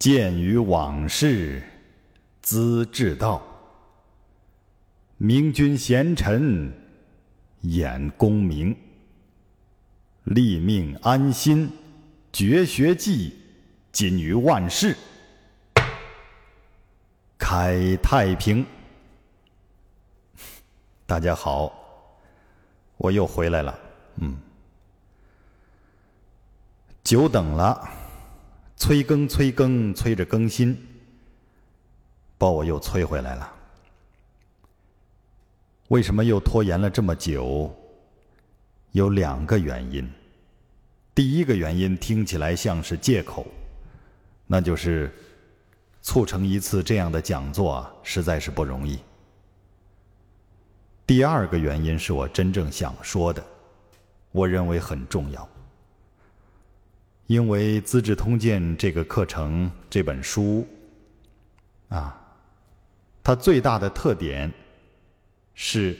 鉴于往事，资治道。明君贤臣，演功名。立命安心，绝学技，尽于万世。开太平。大家好，我又回来了。嗯，久等了，催更催更催着更新，把我又催回来了。为什么又拖延了这么久？有两个原因。第一个原因听起来像是借口，那就是促成一次这样的讲座，实在是不容易。第二个原因是我真正想说的，我认为很重要。因为《资治通鉴》这个课程这本书啊，它最大的特点是，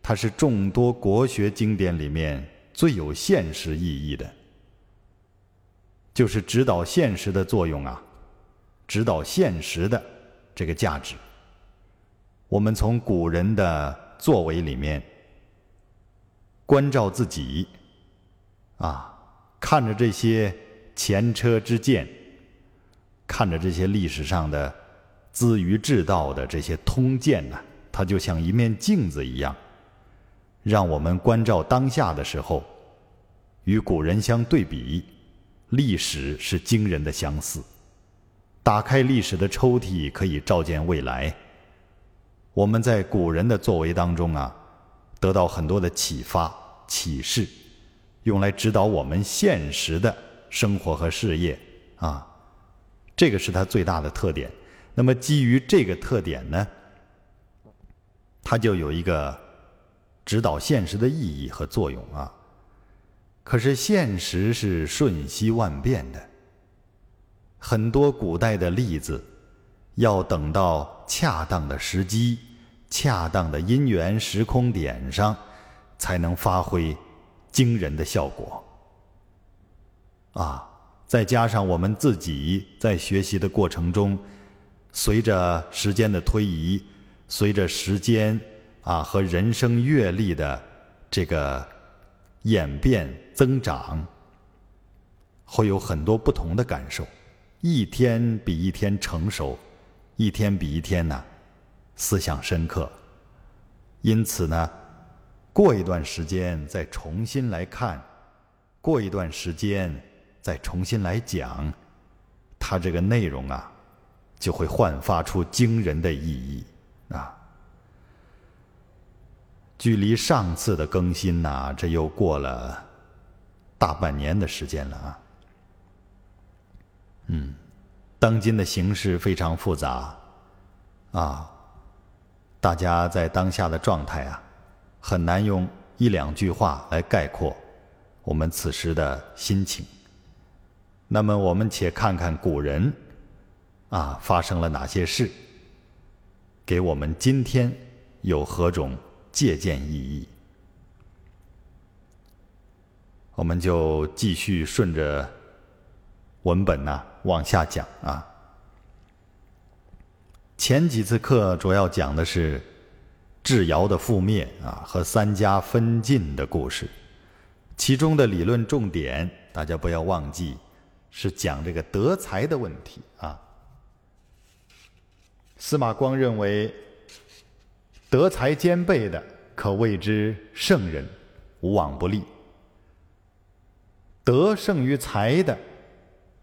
它是众多国学经典里面最有现实意义的。就是指导现实的作用啊，指导现实的这个价值。我们从古人的作为里面关照自己，啊，看着这些前车之鉴，看着这些历史上的资于治道的这些通鉴呢，它就像一面镜子一样，让我们关照当下的时候，与古人相对比。历史是惊人的相似，打开历史的抽屉，可以照见未来。我们在古人的作为当中啊，得到很多的启发、启示，用来指导我们现实的生活和事业啊，这个是它最大的特点。那么基于这个特点呢，它就有一个指导现实的意义和作用啊。可是现实是瞬息万变的，很多古代的例子，要等到恰当的时机、恰当的因缘时空点上，才能发挥惊人的效果。啊，再加上我们自己在学习的过程中，随着时间的推移，随着时间啊和人生阅历的这个。演变增长，会有很多不同的感受，一天比一天成熟，一天比一天呢思想深刻。因此呢，过一段时间再重新来看，过一段时间再重新来讲，它这个内容啊，就会焕发出惊人的意义啊。距离上次的更新呐，这又过了大半年的时间了啊。嗯，当今的形势非常复杂啊，大家在当下的状态啊，很难用一两句话来概括我们此时的心情。那么，我们且看看古人啊发生了哪些事，给我们今天有何种。借鉴意义，我们就继续顺着文本呢往下讲啊。前几次课主要讲的是智尧的覆灭啊和三家分晋的故事，其中的理论重点大家不要忘记是讲这个德才的问题啊。司马光认为。德才兼备的，可谓之圣人，无往不利；德胜于才的，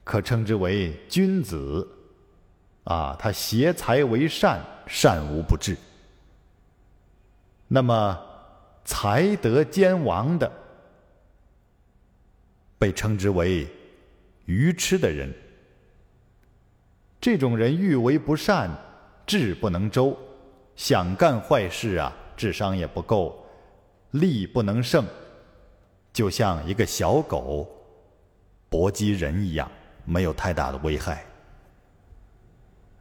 可称之为君子。啊，他挟才为善，善无不至。那么，才德兼亡的，被称之为愚痴的人。这种人欲为不善，志不能周。想干坏事啊，智商也不够，力不能胜，就像一个小狗搏击人一样，没有太大的危害。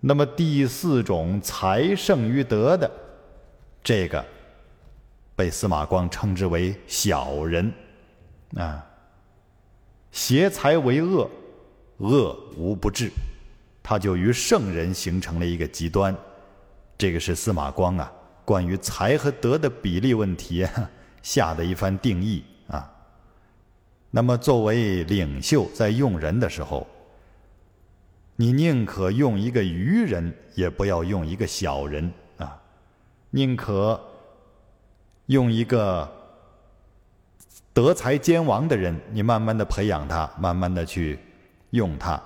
那么第四种才胜于德的，这个被司马光称之为小人啊，挟才为恶，恶无不至，他就与圣人形成了一个极端。这个是司马光啊，关于才和德的比例问题啊下的一番定义啊。那么作为领袖，在用人的时候，你宁可用一个愚人，也不要用一个小人啊，宁可用一个。德才兼亡的人，你慢慢的培养他，慢慢的去用他，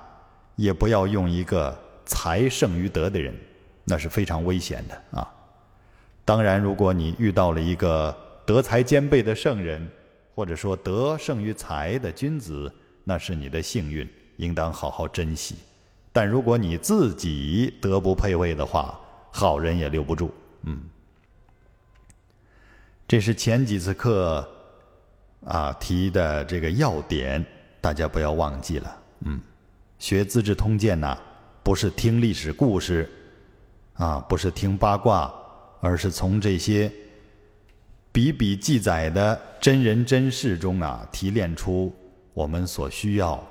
也不要用一个才胜于德的人，那是非常危险的啊。当然，如果你遇到了一个德才兼备的圣人，或者说德胜于才的君子，那是你的幸运，应当好好珍惜。但如果你自己德不配位的话，好人也留不住。嗯，这是前几次课。啊，提的这个要点，大家不要忘记了。嗯，学《资治通鉴》呐，不是听历史故事，啊，不是听八卦，而是从这些笔笔记载的真人真事中啊，提炼出我们所需要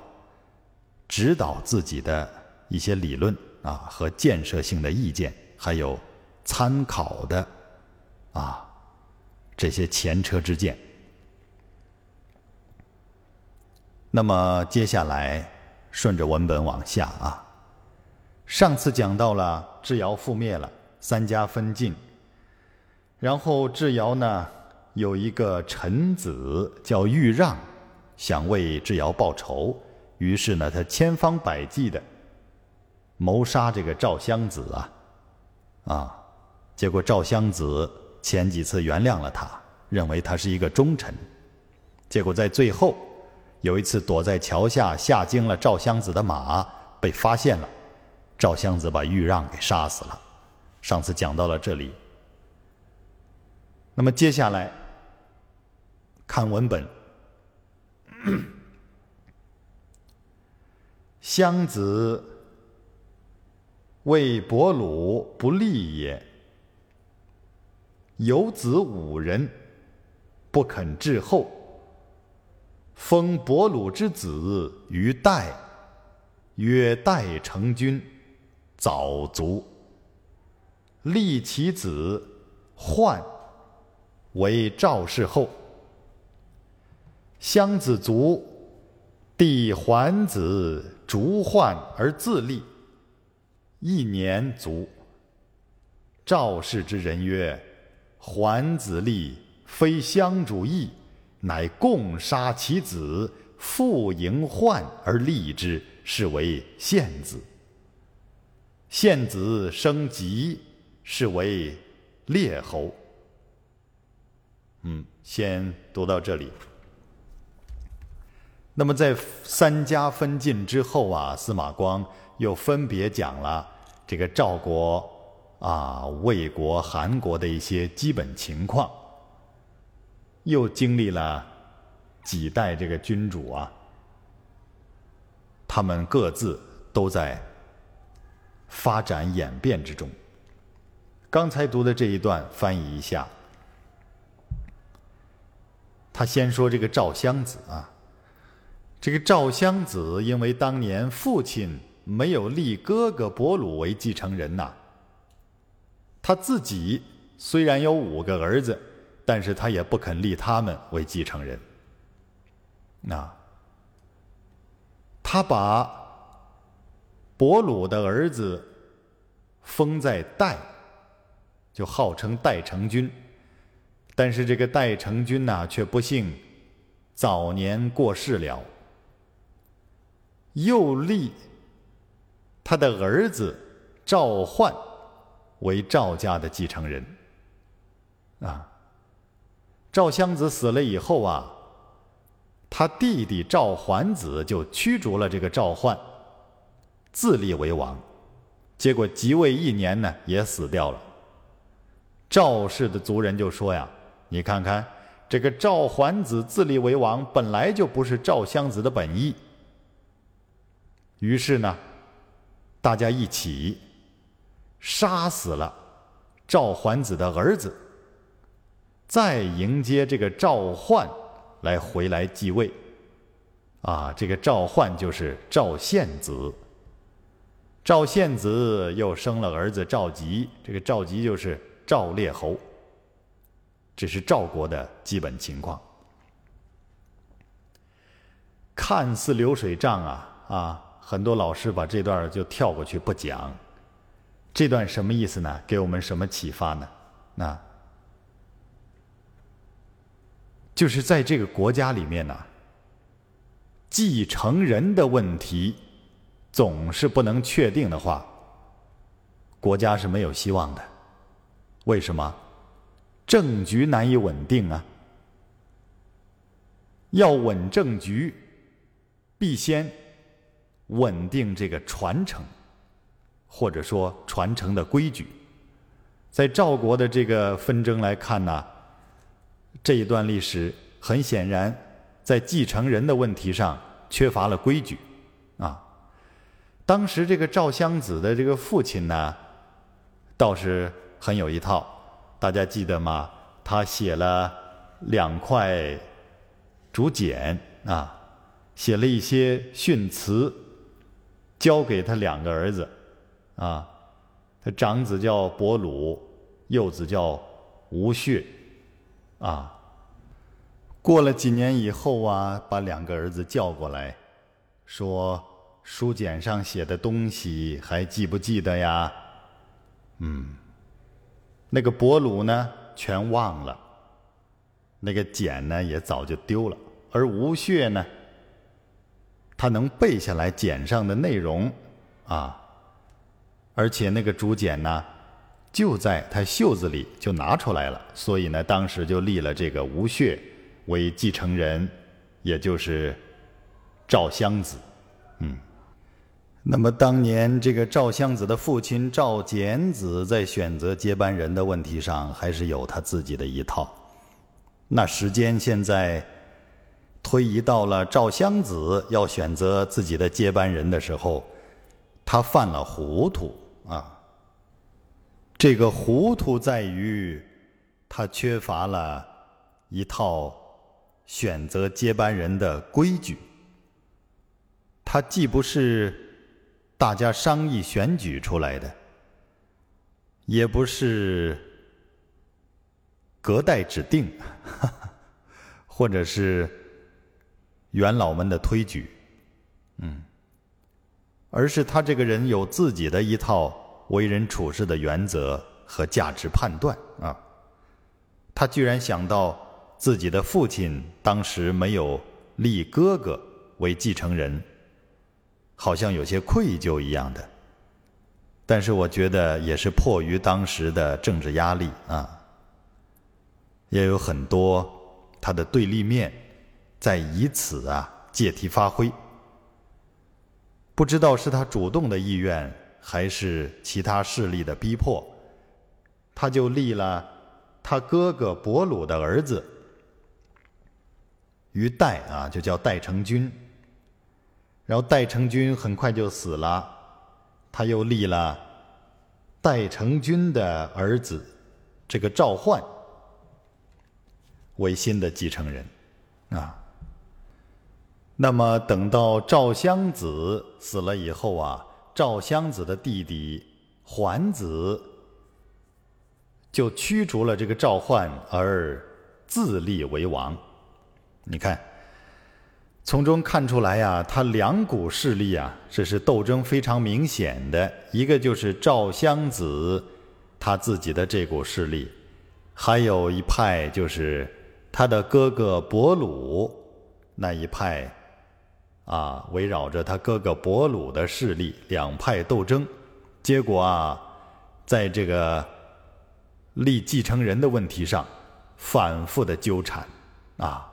指导自己的一些理论啊和建设性的意见，还有参考的啊这些前车之鉴。那么接下来顺着文本往下啊，上次讲到了智瑶覆灭了，三家分晋，然后智瑶呢有一个臣子叫豫让，想为智瑶报仇，于是呢他千方百计的谋杀这个赵襄子啊，啊，结果赵襄子前几次原谅了他，认为他是一个忠臣，结果在最后。有一次，躲在桥下下惊了赵襄子的马，被发现了。赵襄子把豫让给杀死了。上次讲到了这里，那么接下来看文本。襄子为伯鲁不利也，有子五人，不肯至后。封伯鲁之子于代，曰代成君，早卒。立其子焕为赵氏后。襄子卒，弟桓子逐焕而自立，一年卒。赵氏之人曰：“桓子立，非相主义。”乃共杀其子，复迎患而立之，是为献子。献子生疾，是为列侯。嗯，先读到这里。那么在三家分晋之后啊，司马光又分别讲了这个赵国啊、魏国、韩国的一些基本情况。又经历了几代这个君主啊，他们各自都在发展演变之中。刚才读的这一段，翻译一下。他先说这个赵襄子啊，这个赵襄子因为当年父亲没有立哥哥伯鲁为继承人呐，他自己虽然有五个儿子。但是他也不肯立他们为继承人。那他把伯鲁的儿子封在代，就号称代成君。但是这个代成君呐，却不幸早年过世了。又立他的儿子赵焕为赵家的继承人。啊。赵襄子死了以后啊，他弟弟赵桓子就驱逐了这个赵焕，自立为王，结果即位一年呢，也死掉了。赵氏的族人就说呀：“你看看这个赵桓子自立为王，本来就不是赵襄子的本意。”于是呢，大家一起杀死了赵桓子的儿子。再迎接这个赵焕来回来继位，啊，这个赵焕就是赵献子。赵献子又生了儿子赵吉，这个赵吉就是赵烈侯。这是赵国的基本情况。看似流水账啊啊，很多老师把这段就跳过去不讲。这段什么意思呢？给我们什么启发呢？那，就是在这个国家里面呢，继承人的问题总是不能确定的话，国家是没有希望的。为什么？政局难以稳定啊！要稳政局，必先稳定这个传承。或者说传承的规矩，在赵国的这个纷争来看呢，这一段历史很显然在继承人的问题上缺乏了规矩啊。当时这个赵襄子的这个父亲呢，倒是很有一套，大家记得吗？他写了两块竹简啊，写了一些训词，交给他两个儿子。啊，他长子叫伯鲁，幼子叫吴穴，啊，过了几年以后啊，把两个儿子叫过来，说书简上写的东西还记不记得呀？嗯，那个伯鲁呢，全忘了，那个简呢也早就丢了，而吴穴呢，他能背下来简上的内容，啊。而且那个竹简呢，就在他袖子里就拿出来了，所以呢，当时就立了这个吴穴为继承人，也就是赵襄子。嗯，那么当年这个赵襄子的父亲赵简子在选择接班人的问题上，还是有他自己的一套。那时间现在推移到了赵襄子要选择自己的接班人的时候，他犯了糊涂。啊，这个糊涂在于，他缺乏了一套选择接班人的规矩。他既不是大家商议选举出来的，也不是隔代指定，或者是元老们的推举，嗯。而是他这个人有自己的一套为人处事的原则和价值判断啊。他居然想到自己的父亲当时没有立哥哥为继承人，好像有些愧疚一样的。但是我觉得也是迫于当时的政治压力啊，也有很多他的对立面在以此啊借题发挥。不知道是他主动的意愿，还是其他势力的逼迫，他就立了他哥哥伯鲁的儿子于代啊，就叫代成君。然后代成君很快就死了，他又立了代成君的儿子这个赵焕为新的继承人，啊。那么等到赵襄子死了以后啊，赵襄子的弟弟桓子就驱逐了这个赵焕，而自立为王。你看，从中看出来呀，他两股势力啊，这是斗争非常明显的。一个就是赵襄子他自己的这股势力，还有一派就是他的哥哥伯鲁那一派。啊，围绕着他哥哥伯鲁的势力，两派斗争，结果啊，在这个立继承人的问题上，反复的纠缠，啊，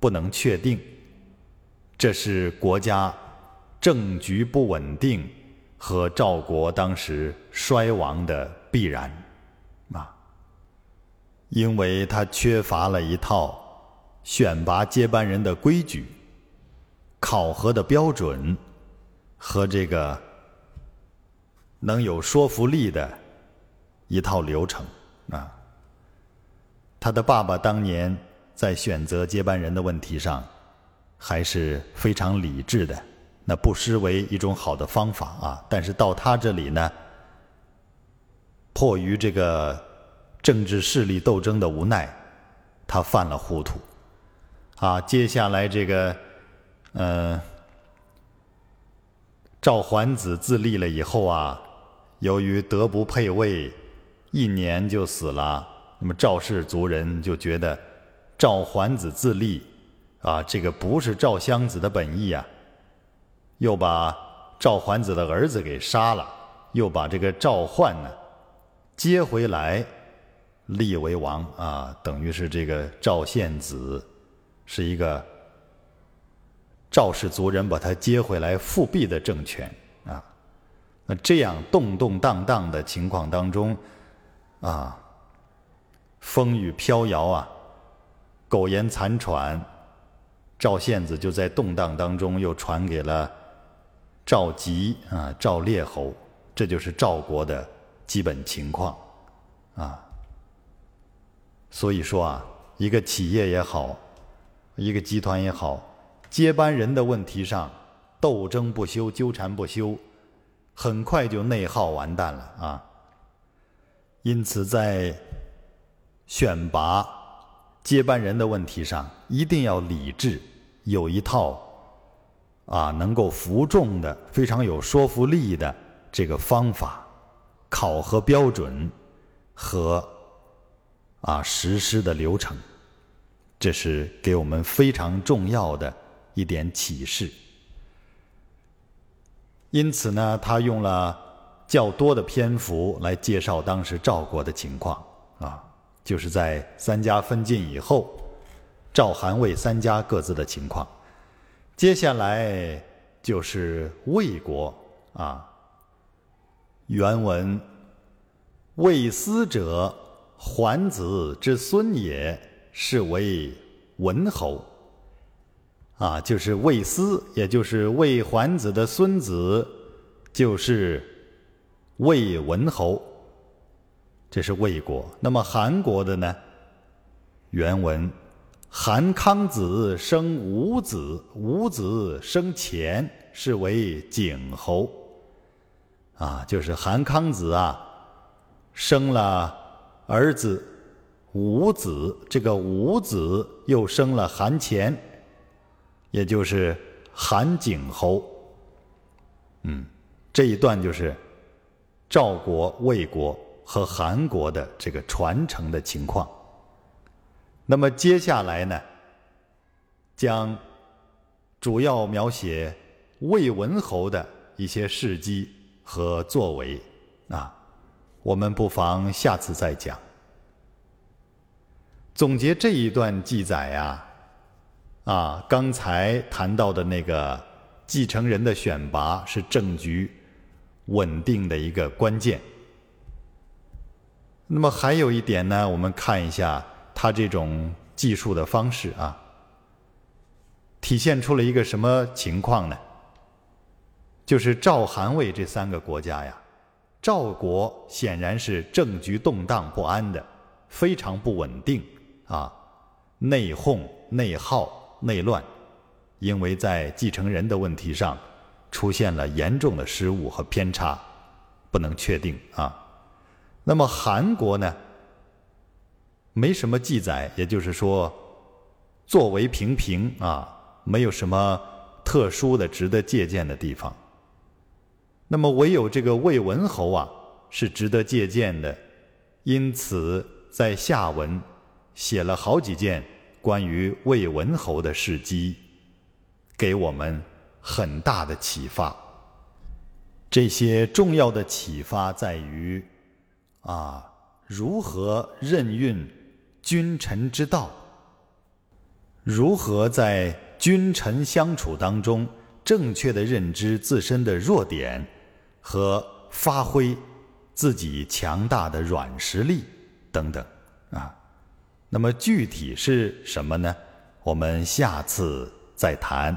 不能确定，这是国家政局不稳定和赵国当时衰亡的必然，啊，因为他缺乏了一套选拔接班人的规矩。考核的标准和这个能有说服力的一套流程啊，他的爸爸当年在选择接班人的问题上还是非常理智的那不失为一种好的方法啊。但是到他这里呢，迫于这个政治势力斗争的无奈，他犯了糊涂啊。接下来这个，嗯，赵桓子自立了以后啊，由于德不配位，一年就死了。那么赵氏族人就觉得赵桓子自立。啊，这个不是赵襄子的本意啊！又把赵桓子的儿子给杀了，又把这个赵焕呢接回来立为王啊，等于是这个赵献子是一个赵氏族人把他接回来复辟的政权啊。那这样动动荡荡的情况当中啊，风雨飘摇啊，苟延残喘。赵献子就在动荡当中又传给了赵吉啊，赵烈侯，这就是赵国的基本情况啊。所以说啊，一个企业也好，一个集团也好，接班人的问题上斗争不休、纠缠不休，很快就内耗完蛋了啊。因此，在选拔。接班人的问题上，一定要理智，有一套啊能够服众的、非常有说服力的这个方法、考核标准和啊实施的流程，这是给我们非常重要的一点启示。因此呢，他用了较多的篇幅来介绍当时赵国的情况啊。就是在三家分晋以后，赵、韩、魏三家各自的情况。接下来就是魏国啊。原文：魏斯者，桓子之孙也，是为文侯。啊，就是魏斯，也就是魏桓子的孙子，就是魏文侯。这是魏国，那么韩国的呢？原文：韩康子生五子，五子生前，是为景侯。啊，就是韩康子啊，生了儿子五子，这个五子又生了韩前，也就是韩景侯。嗯，这一段就是赵国、魏国。和韩国的这个传承的情况，那么接下来呢，将主要描写魏文侯的一些事迹和作为啊，我们不妨下次再讲。总结这一段记载啊，啊，刚才谈到的那个继承人的选拔是政局稳定的一个关键。那么还有一点呢，我们看一下他这种计数的方式啊，体现出了一个什么情况呢？就是赵、韩、魏这三个国家呀，赵国显然是政局动荡不安的，非常不稳定啊，内讧、内耗、内乱，因为在继承人的问题上出现了严重的失误和偏差，不能确定啊。那么韩国呢，没什么记载，也就是说，作为平平啊，没有什么特殊的值得借鉴的地方。那么唯有这个魏文侯啊，是值得借鉴的，因此在下文写了好几件关于魏文侯的事迹，给我们很大的启发。这些重要的启发在于。啊，如何任运君臣之道？如何在君臣相处当中正确的认知自身的弱点和发挥自己强大的软实力等等啊？那么具体是什么呢？我们下次再谈。